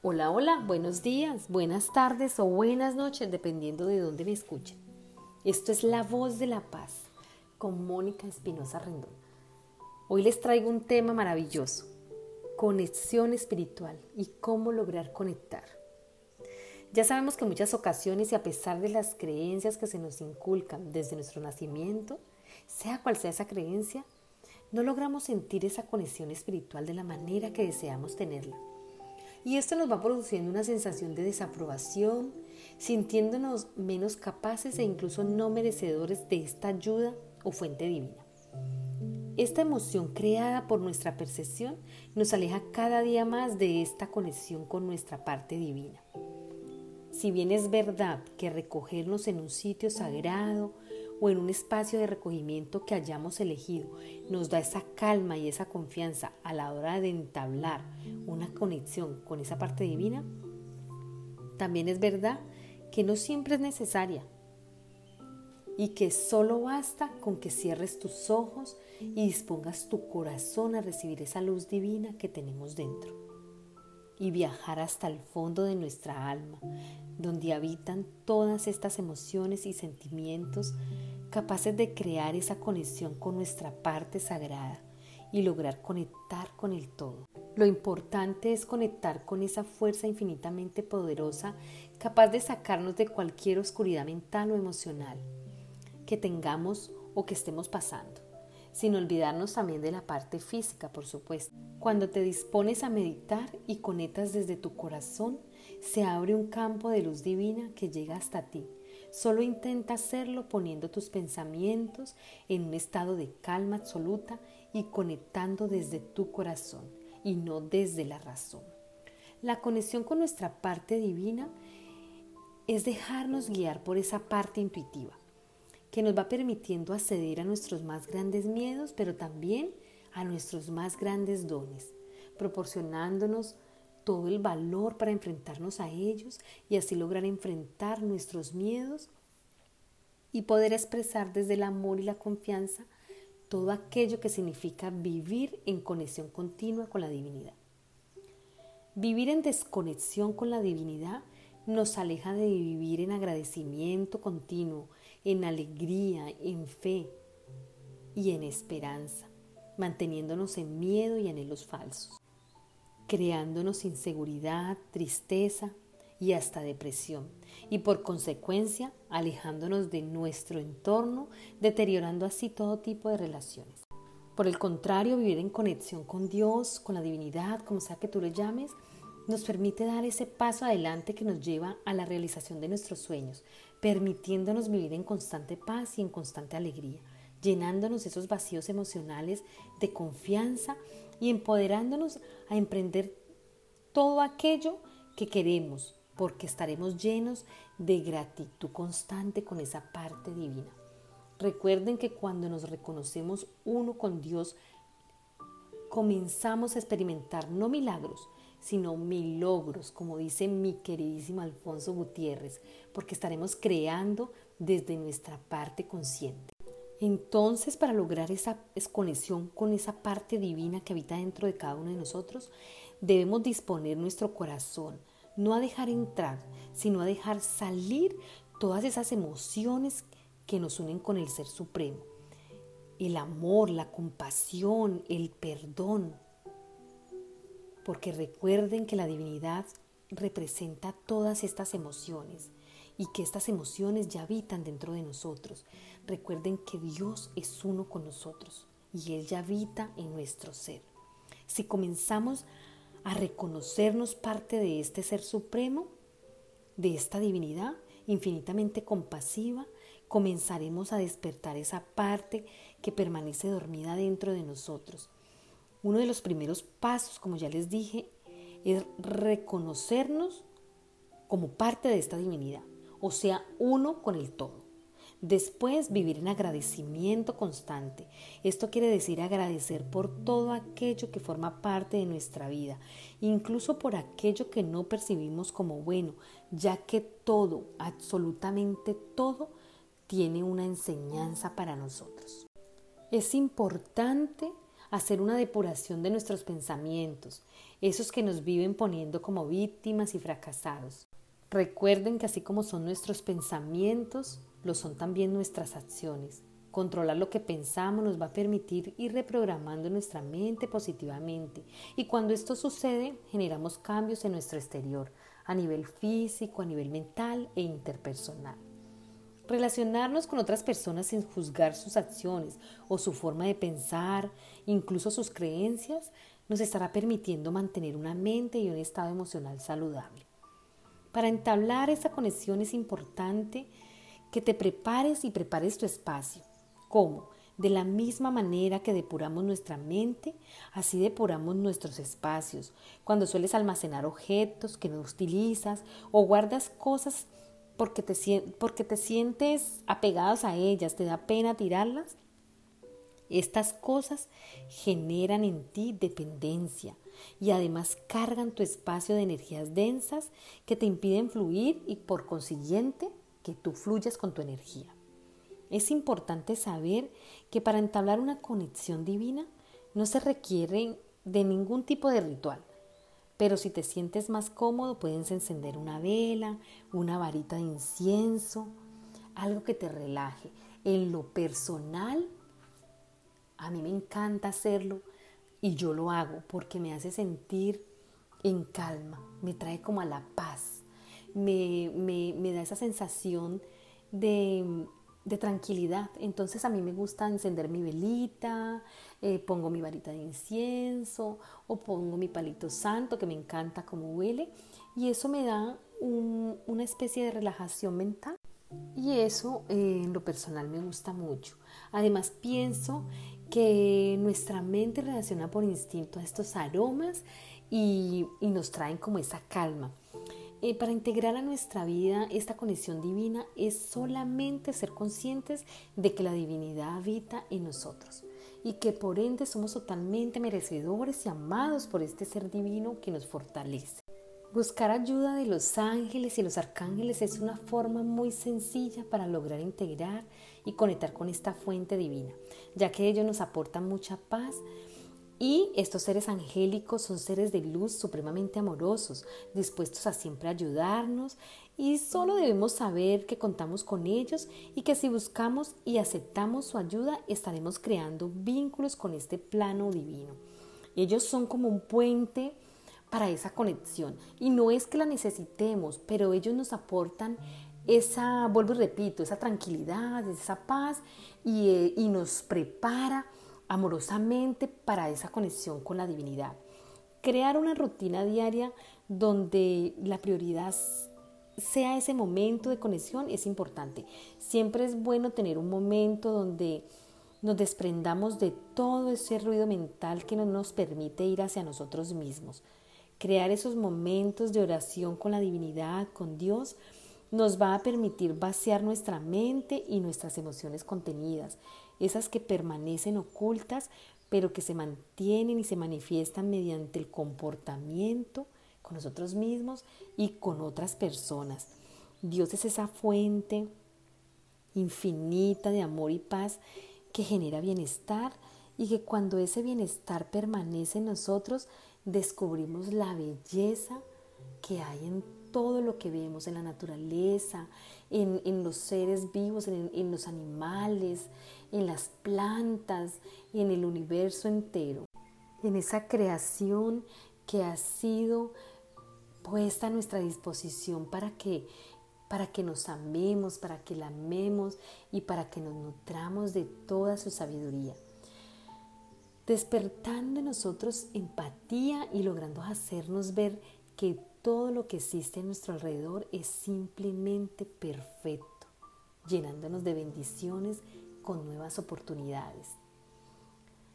Hola, hola, buenos días, buenas tardes o buenas noches, dependiendo de dónde me escuchen. Esto es La Voz de la Paz con Mónica Espinosa Rendón. Hoy les traigo un tema maravilloso, conexión espiritual y cómo lograr conectar. Ya sabemos que en muchas ocasiones y a pesar de las creencias que se nos inculcan desde nuestro nacimiento, sea cual sea esa creencia, no logramos sentir esa conexión espiritual de la manera que deseamos tenerla. Y esto nos va produciendo una sensación de desaprobación, sintiéndonos menos capaces e incluso no merecedores de esta ayuda o fuente divina. Esta emoción creada por nuestra percepción nos aleja cada día más de esta conexión con nuestra parte divina. Si bien es verdad que recogernos en un sitio sagrado o en un espacio de recogimiento que hayamos elegido nos da esa calma y esa confianza a la hora de entablar una conexión con esa parte divina, también es verdad que no siempre es necesaria y que solo basta con que cierres tus ojos y dispongas tu corazón a recibir esa luz divina que tenemos dentro y viajar hasta el fondo de nuestra alma, donde habitan todas estas emociones y sentimientos capaces de crear esa conexión con nuestra parte sagrada y lograr conectar con el todo. Lo importante es conectar con esa fuerza infinitamente poderosa capaz de sacarnos de cualquier oscuridad mental o emocional que tengamos o que estemos pasando, sin olvidarnos también de la parte física, por supuesto. Cuando te dispones a meditar y conectas desde tu corazón, se abre un campo de luz divina que llega hasta ti Solo intenta hacerlo poniendo tus pensamientos en un estado de calma absoluta y conectando desde tu corazón y no desde la razón. La conexión con nuestra parte divina es dejarnos guiar por esa parte intuitiva que nos va permitiendo acceder a nuestros más grandes miedos, pero también a nuestros más grandes dones, proporcionándonos todo el valor para enfrentarnos a ellos y así lograr enfrentar nuestros miedos y poder expresar desde el amor y la confianza todo aquello que significa vivir en conexión continua con la divinidad. Vivir en desconexión con la divinidad nos aleja de vivir en agradecimiento continuo, en alegría, en fe y en esperanza, manteniéndonos en miedo y anhelos falsos creándonos inseguridad, tristeza y hasta depresión, y por consecuencia alejándonos de nuestro entorno, deteriorando así todo tipo de relaciones. Por el contrario, vivir en conexión con Dios, con la divinidad, como sea que tú le llames, nos permite dar ese paso adelante que nos lleva a la realización de nuestros sueños, permitiéndonos vivir en constante paz y en constante alegría, llenándonos esos vacíos emocionales de confianza y empoderándonos a emprender todo aquello que queremos, porque estaremos llenos de gratitud constante con esa parte divina. Recuerden que cuando nos reconocemos uno con Dios, comenzamos a experimentar no milagros, sino milagros, como dice mi queridísimo Alfonso Gutiérrez, porque estaremos creando desde nuestra parte consciente. Entonces, para lograr esa conexión con esa parte divina que habita dentro de cada uno de nosotros, debemos disponer nuestro corazón, no a dejar entrar, sino a dejar salir todas esas emociones que nos unen con el Ser Supremo. El amor, la compasión, el perdón. Porque recuerden que la divinidad representa todas estas emociones y que estas emociones ya habitan dentro de nosotros. Recuerden que Dios es uno con nosotros y Él ya habita en nuestro ser. Si comenzamos a reconocernos parte de este ser supremo, de esta divinidad infinitamente compasiva, comenzaremos a despertar esa parte que permanece dormida dentro de nosotros. Uno de los primeros pasos, como ya les dije, es reconocernos como parte de esta divinidad o sea, uno con el todo. Después, vivir en agradecimiento constante. Esto quiere decir agradecer por todo aquello que forma parte de nuestra vida, incluso por aquello que no percibimos como bueno, ya que todo, absolutamente todo, tiene una enseñanza para nosotros. Es importante hacer una depuración de nuestros pensamientos, esos que nos viven poniendo como víctimas y fracasados. Recuerden que así como son nuestros pensamientos, lo son también nuestras acciones. Controlar lo que pensamos nos va a permitir ir reprogramando nuestra mente positivamente y cuando esto sucede generamos cambios en nuestro exterior, a nivel físico, a nivel mental e interpersonal. Relacionarnos con otras personas sin juzgar sus acciones o su forma de pensar, incluso sus creencias, nos estará permitiendo mantener una mente y un estado emocional saludable. Para entablar esa conexión es importante que te prepares y prepares tu espacio. ¿Cómo? De la misma manera que depuramos nuestra mente, así depuramos nuestros espacios. Cuando sueles almacenar objetos que no utilizas o guardas cosas porque te, porque te sientes apegados a ellas, te da pena tirarlas, estas cosas generan en ti dependencia y además cargan tu espacio de energías densas que te impiden fluir y por consiguiente que tú fluyas con tu energía. Es importante saber que para entablar una conexión divina no se requiere de ningún tipo de ritual. Pero si te sientes más cómodo, puedes encender una vela, una varita de incienso, algo que te relaje. En lo personal, a mí me encanta hacerlo y yo lo hago porque me hace sentir en calma, me trae como a la paz, me, me da esa sensación de, de tranquilidad. Entonces a mí me gusta encender mi velita, eh, pongo mi varita de incienso o pongo mi palito santo que me encanta como huele y eso me da una especie de relajación mental y eso eh, en lo personal me gusta mucho. Además pienso que nuestra mente reacciona por instinto a estos aromas y, y nos traen como esa calma. Eh, para integrar a nuestra vida esta conexión divina es solamente ser conscientes de que la divinidad habita en nosotros y que por ende somos totalmente merecedores y amados por este ser divino que nos fortalece. Buscar ayuda de los ángeles y los arcángeles es una forma muy sencilla para lograr integrar y conectar con esta fuente divina, ya que ellos nos aportan mucha paz, y estos seres angélicos son seres de luz supremamente amorosos, dispuestos a siempre ayudarnos y solo debemos saber que contamos con ellos y que si buscamos y aceptamos su ayuda estaremos creando vínculos con este plano divino. Ellos son como un puente para esa conexión y no es que la necesitemos, pero ellos nos aportan esa, vuelvo y repito, esa tranquilidad, esa paz y, eh, y nos prepara amorosamente para esa conexión con la divinidad. Crear una rutina diaria donde la prioridad sea ese momento de conexión es importante. Siempre es bueno tener un momento donde nos desprendamos de todo ese ruido mental que no nos permite ir hacia nosotros mismos. Crear esos momentos de oración con la divinidad, con Dios, nos va a permitir vaciar nuestra mente y nuestras emociones contenidas esas que permanecen ocultas, pero que se mantienen y se manifiestan mediante el comportamiento con nosotros mismos y con otras personas. Dios es esa fuente infinita de amor y paz que genera bienestar y que cuando ese bienestar permanece en nosotros, descubrimos la belleza que hay en todo lo que vemos en la naturaleza, en, los seres vivos, en, los animales, en las plantas, en el universo entero, en esa creación que ha sido puesta a nuestra disposición para que para que nos amemos, para que la amemos y para que nos nutramos de toda su sabiduría. Despertando en nosotros empatía y logrando hacernos ver que todo lo que existe a nuestro alrededor es simplemente perfecto, llenándonos de bendiciones con nuevas oportunidades.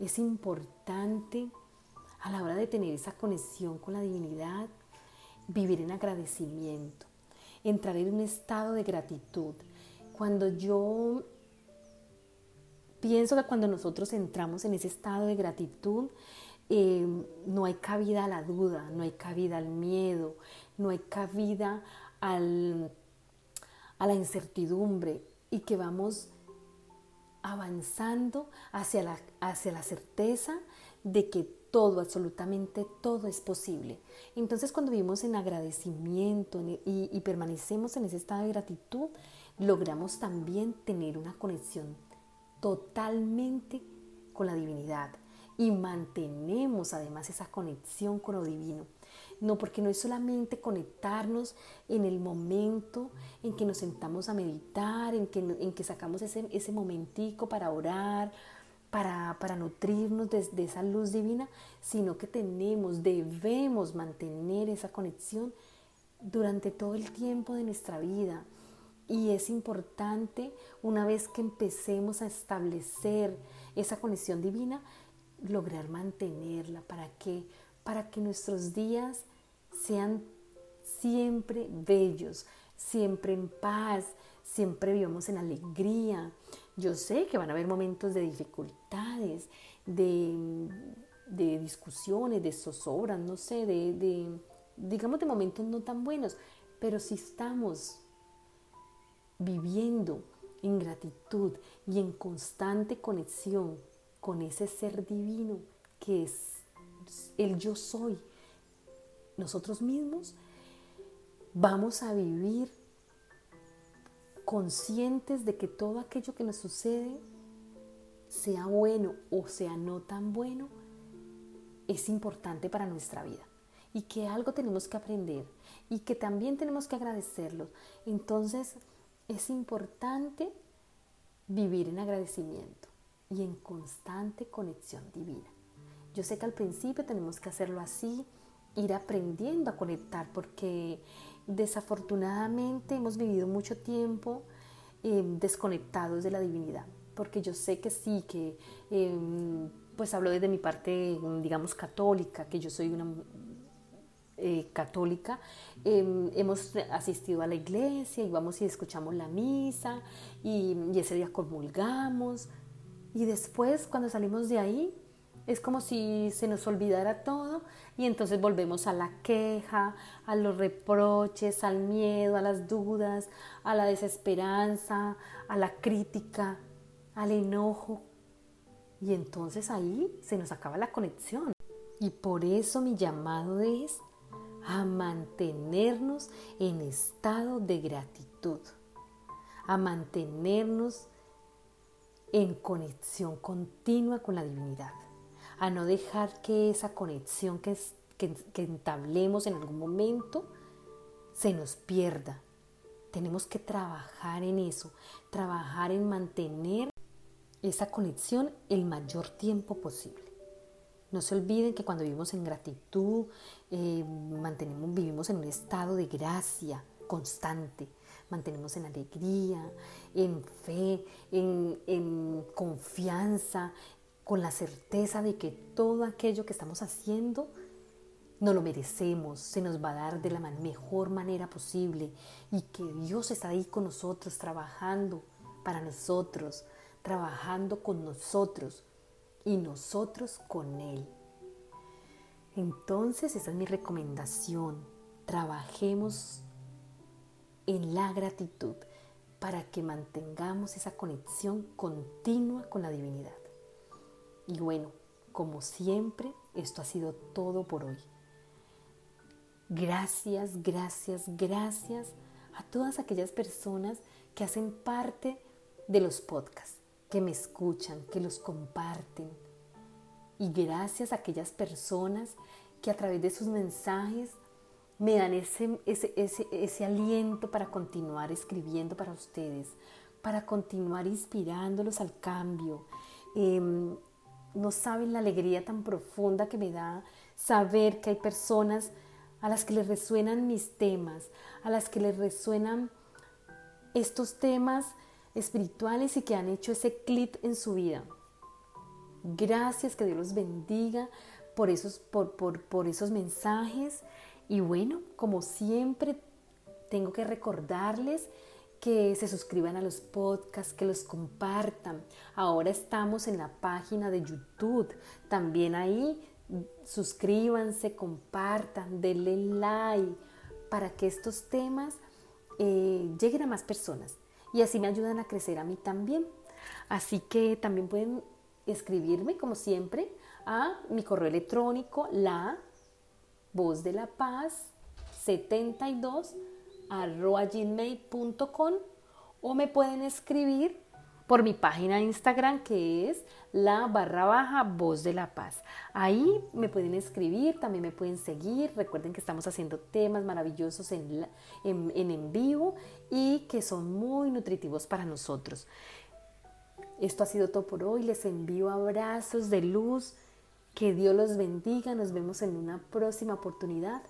Es importante a la hora de tener esa conexión con la divinidad, vivir en agradecimiento, entrar en un estado de gratitud. Cuando yo pienso que cuando nosotros entramos en ese estado de gratitud, Em, no hay cabida a la duda, no hay cabida al miedo, no hay cabida al, a la incertidumbre y que vamos avanzando hacia la, hacia la certeza de que todo, absolutamente todo es posible. Entonces cuando vivimos en agradecimiento y, y permanecemos en ese estado de gratitud, logramos también tener una conexión totalmente con la divinidad y mantenemos además esa conexión con lo divino. No, porque no es solamente conectarnos en el momento en que nos sentamos a meditar, en que, en que sacamos ese, ese momentico para orar, para, para nutrirnos de, de esa luz divina, sino que tenemos, debemos mantener esa conexión durante todo el tiempo de nuestra vida. Y es importante, una vez que empecemos a establecer esa conexión divina, lograr mantenerla. ¿Para qué? Para que nuestros días sean siempre bellos, siempre en paz, siempre vivamos en alegría. Yo sé que van a haber momentos de dificultades, de, discusiones, de zozobras, no sé, de, de, digamos, de momentos no tan buenos, pero si estamos viviendo en gratitud y en constante conexión con ese ser divino que es el yo soy, nosotros mismos, vamos a vivir conscientes de que todo aquello que nos sucede, sea bueno o sea no tan bueno, es importante para nuestra vida y que algo tenemos que aprender y que también tenemos que agradecerlo. Entonces es importante vivir en agradecimiento y en constante conexión divina. Yo sé que al principio tenemos que hacerlo así, ir aprendiendo a conectar, porque desafortunadamente hemos vivido mucho tiempo em, desconectados de la divinidad, porque yo sé que sí, que em, pues hablo desde mi parte, digamos, católica, que yo soy una eh, católica, em, hemos asistido a la iglesia y vamos y escuchamos la misa y, y ese día comulgamos, y después, cuando salimos de ahí, es como si se nos olvidara todo y entonces volvemos a la queja, a los reproches, al miedo, a las dudas, a la desesperanza, a la crítica, al enojo. Y entonces ahí se nos acaba la conexión. Y por eso mi llamado es a mantenernos en estado de gratitud, a mantenernos en conexión continua con la divinidad, a no dejar que esa conexión que, entablemos en algún momento se nos pierda. Tenemos que trabajar en eso, trabajar en mantener esa conexión el mayor tiempo posible. No se olviden que cuando vivimos en gratitud, eh, mantenemos, vivimos en un estado de gracia constante, mantenemos en alegría, en fe, en, confianza, con la certeza de que todo aquello que estamos haciendo no lo merecemos, se nos va a dar de la mejor manera posible y que Dios está ahí con nosotros, trabajando para nosotros, trabajando con nosotros y nosotros con Él. Entonces esa es mi recomendación. Trabajemos en la gratitud para que mantengamos esa conexión continua con la divinidad. Y bueno, como siempre, esto ha sido todo por hoy. Gracias, gracias, gracias a todas aquellas personas que hacen parte de los podcasts, que me escuchan, que los comparten. Y gracias a aquellas personas que a través de sus mensajes me dan ese, ese, aliento para continuar escribiendo para ustedes, para continuar inspirándolos al cambio. Em, no saben la alegría tan profunda que me da saber que hay personas a las que les resuenan mis temas, a las que les resuenan estos temas espirituales y que han hecho ese clic en su vida. Gracias, que Dios los bendiga por esos, por, por, por esos mensajes y bueno, como siempre, tengo que recordarles que se suscriban a los podcasts, que los compartan. Ahora estamos en la página de YouTube. También ahí suscríbanse, compartan, denle like para que estos temas eh, lleguen a más personas y así me ayudan a crecer a mí también. Así que también pueden escribirme, como siempre, a mi correo electrónico la voz de la paz 72 arroba gmail.com o me pueden escribir por mi página de Instagram que es la barra baja voz de la paz. Ahí me pueden escribir, también me pueden seguir. Recuerden que estamos haciendo temas maravillosos en, en, en vivo y que son muy nutritivos para nosotros. Esto ha sido todo por hoy. Les envío abrazos de luz. Que Dios los bendiga. Nos vemos en una próxima oportunidad.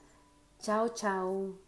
Chao, chao.